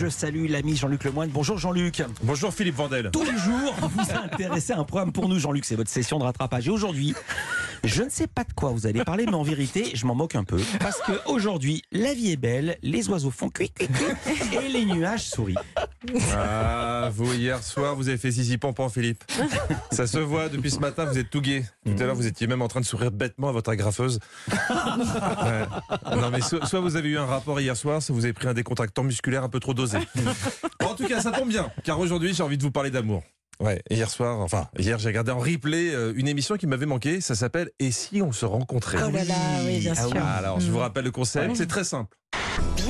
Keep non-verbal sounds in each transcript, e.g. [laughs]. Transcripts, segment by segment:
Je salue l'ami Jean-Luc Lemoyne. Bonjour Jean-Luc. Bonjour Philippe Vandel. Tous les jours, vous vous intéressez à un programme pour nous, Jean-Luc. C'est votre session de rattrapage. Et aujourd'hui, je ne sais pas de quoi vous allez parler, mais en vérité, je m'en moque un peu. Parce que aujourd'hui, la vie est belle, les oiseaux font cuit, cuit, cuit, et les nuages sourient. Ah, vous, hier soir, vous avez fait six pompons, Philippe. [laughs] Ça se voit, depuis ce matin, vous êtes tout gai. Tout à l'heure, vous étiez même en train de sourire bêtement à votre agrafeuse. [laughs] Ouais. Non, mais so- soit vous avez eu un rapport hier soir, soit vous avez pris un décontractant musculaire un peu trop dosé. [laughs] En tout cas, ça tombe bien, car aujourd'hui, j'ai envie de vous parler d'amour. Ouais, hier soir, enfin, hier, j'ai regardé en replay euh, une émission qui m'avait manqué. Ça s'appelle Et si on se rencontrait? Oh là là, oui, bien Ah sûr. Alors, je vous rappelle le concept, c'est très simple.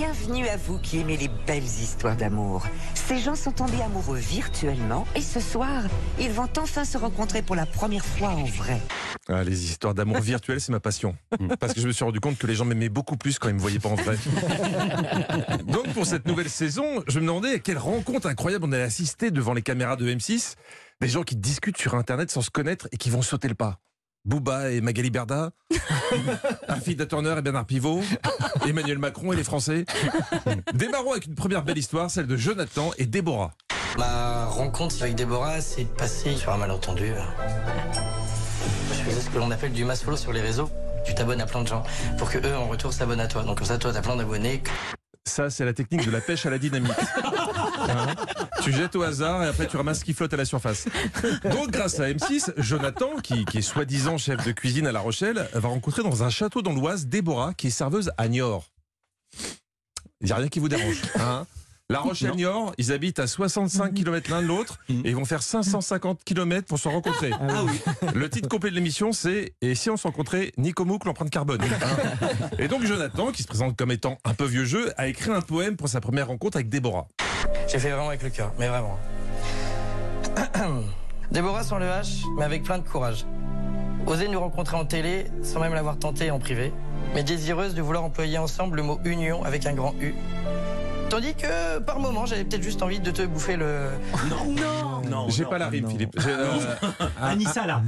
Bienvenue à vous qui aimez les belles histoires d'amour. Ces gens sont tombés amoureux virtuellement et ce soir, ils vont enfin se rencontrer pour la première fois en vrai. Ah, les histoires d'amour virtuel, c'est ma passion. Parce que je me suis rendu compte que les gens m'aimaient beaucoup plus quand ils me voyaient pas en vrai. [laughs] Donc pour cette nouvelle saison, je me demandais à quelle rencontre incroyable on allait assister devant les caméras de M6. Des gens qui discutent sur Internet sans se connaître et qui vont sauter le pas. Booba et Magali Berda, [laughs] Afida Turner et Bernard Pivot, Emmanuel Macron et les Français. Démarrons avec une première belle histoire, celle de Jonathan et Déborah. Ma rencontre avec Déborah s'est passée sur un malentendu. Je faisais ce que l'on appelle du mass follow sur les réseaux. Tu t'abonnes à plein de gens pour que eux en retour s'abonnent à toi. Donc comme ça, toi, t'as plein d'abonnés. Ça, c'est la technique de la pêche à la dynamite. Hein tu jettes au hasard et après tu ramasses ce qui flotte à la surface. Donc, grâce à M6, Jonathan, qui, qui est soi-disant chef de cuisine à La Rochelle, va rencontrer dans un château dans l'Oise Déborah, qui est serveuse à Niort. Il n'y a rien qui vous dérange. Hein la Rochelle-Niort, ils habitent à 65 km l'un de l'autre et ils vont faire 550 km pour se rencontrer. Ah oui. Le titre complet de l'émission, c'est Et si on se rencontrait Nico Mouk, l'empreinte carbone hein? Et donc Jonathan, qui se présente comme étant un peu vieux jeu, a écrit un poème pour sa première rencontre avec Déborah. J'ai fait vraiment avec le cœur, mais vraiment. [clears throat] Déborah sans le H, mais avec plein de courage. Oser nous rencontrer en télé sans même l'avoir tenté en privé, mais désireuse de vouloir employer ensemble le mot union avec un grand U. Tandis que par moment, j'avais peut-être juste envie de te bouffer le. Non Non, J'ai non, pas la rime, non. Philippe. J'ai, euh, un, Anissa, là.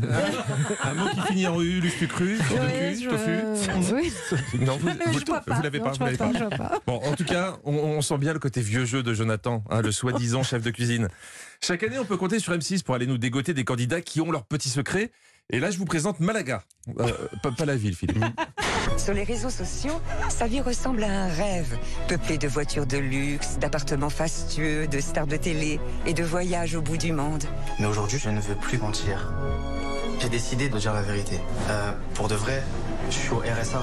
un mot qui finit en U, lustu cru, tofu. [laughs] Non, vous, vous- l'avez Non, pas. Bon, en tout cas, on, on sent bien le côté vieux jeu de Jonathan, hein, le soi-disant chef de cuisine. Chaque année, on peut compter sur M6 pour aller nous dégoter des candidats qui ont leurs petits secrets. Et là, je vous présente Malaga. Euh, pas, pas la ville, Philippe. [laughs] Sur les réseaux sociaux, sa vie ressemble à un rêve, peuplé de voitures de luxe, d'appartements fastueux, de stars de télé et de voyages au bout du monde. Mais aujourd'hui, je ne veux plus mentir. J'ai décidé de dire la vérité. Euh, pour de vrai, je suis au RSA.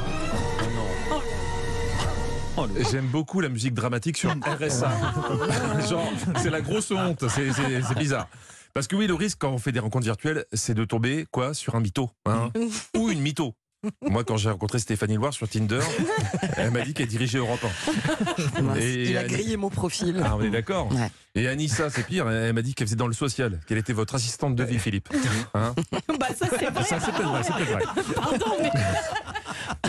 J'aime beaucoup la musique dramatique sur [laughs] RSA. Genre, c'est la grosse honte, c'est bizarre. Parce que oui, le risque quand on fait des rencontres virtuelles, c'est de tomber quoi sur un mytho, hein, [laughs] ou une mytho. Moi, quand j'ai rencontré Stéphanie Loire sur Tinder, [laughs] elle m'a dit qu'elle dirigeait Europe 1. Et Il a grillé mon profil. Ah, on est d'accord. Ouais. Et Anissa, c'est pire, elle m'a dit qu'elle faisait dans le social, qu'elle était votre assistante de vie, Philippe. Hein [laughs] Bah ça c'est vrai. ça, c'est peut-être vrai. Pardon, mais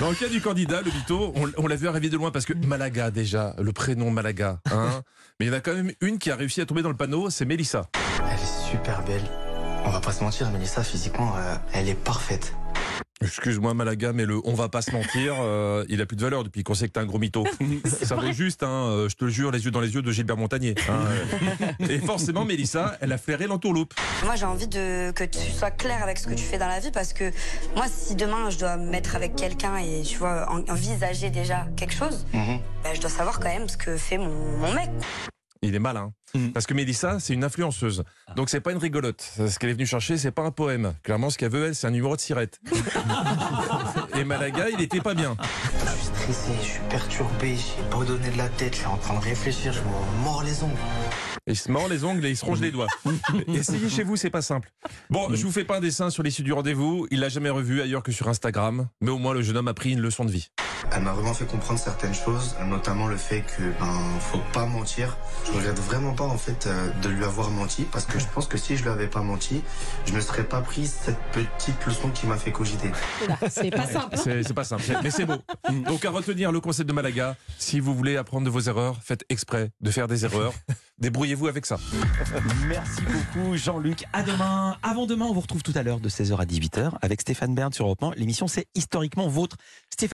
Dans le cas du candidat, le mytho, on, on l'a vu arriver de loin parce que Malaga, déjà, le prénom Malaga. Hein Mais il y en a quand même une qui a réussi à tomber dans le panneau, c'est Mélissa. Elle est super belle. On va pas se mentir, Mélissa, physiquement, euh, elle est parfaite. Excuse-moi Malaga, mais le on va pas se mentir, euh, il a plus de valeur depuis qu'on sait que t'es un gros mytho. [laughs] Ça vaut juste, hein, euh, je te le jure, les yeux dans les yeux de Gilbert Montagnier. hein. [laughs] Et forcément, Mélissa, elle a flairé l'entourloupe. Moi, j'ai envie de, que tu sois clair avec ce que tu fais dans la vie parce que moi, si demain je dois me mettre avec quelqu'un et tu vois, en- envisager déjà quelque chose, Mhm. ben, je dois savoir quand même ce que fait mon, mon mec. Il est malin. Mm. Parce que Mélissa, c'est une influenceuse. Donc c'est pas une rigolote. Ce qu'elle est venue chercher, c'est pas un poème. Clairement, ce qu'elle veut, elle, c'est un numéro de sirette. [laughs] Et Malaga, il était pas bien. Je suis stressé, je suis perturbé, j'ai pas donné de la tête, je suis en train de réfléchir, je me mords les ongles. Il se mord les ongles et il se ronge les doigts. [laughs] Essayez chez vous, c'est pas simple. Bon, je vous fais pas un dessin sur l'issue du rendez-vous. Il l'a jamais revu ailleurs que sur Instagram. Mais au moins, le jeune homme a pris une leçon de vie. Elle m'a vraiment fait comprendre certaines choses, notamment le fait que ben faut pas mentir. Je regrette vraiment pas en fait euh, de lui avoir menti parce que je pense que si je lui avais pas menti, je me serais pas pris cette petite leçon qui m'a fait cogiter. Oula, c'est pas simple. hein. C'est pas simple, mais c'est beau. [laughs] Donc à retenir le concept de Malaga, si vous voulez apprendre de vos erreurs, faites exprès de faire des erreurs. [laughs] Débrouillez-vous avec ça. Merci beaucoup Jean-Luc. À demain. Avant demain, on vous retrouve tout à l'heure de 16h à 18h avec Stéphane Bern sur Europe 1. L'émission c'est historiquement vôtre. Stéphane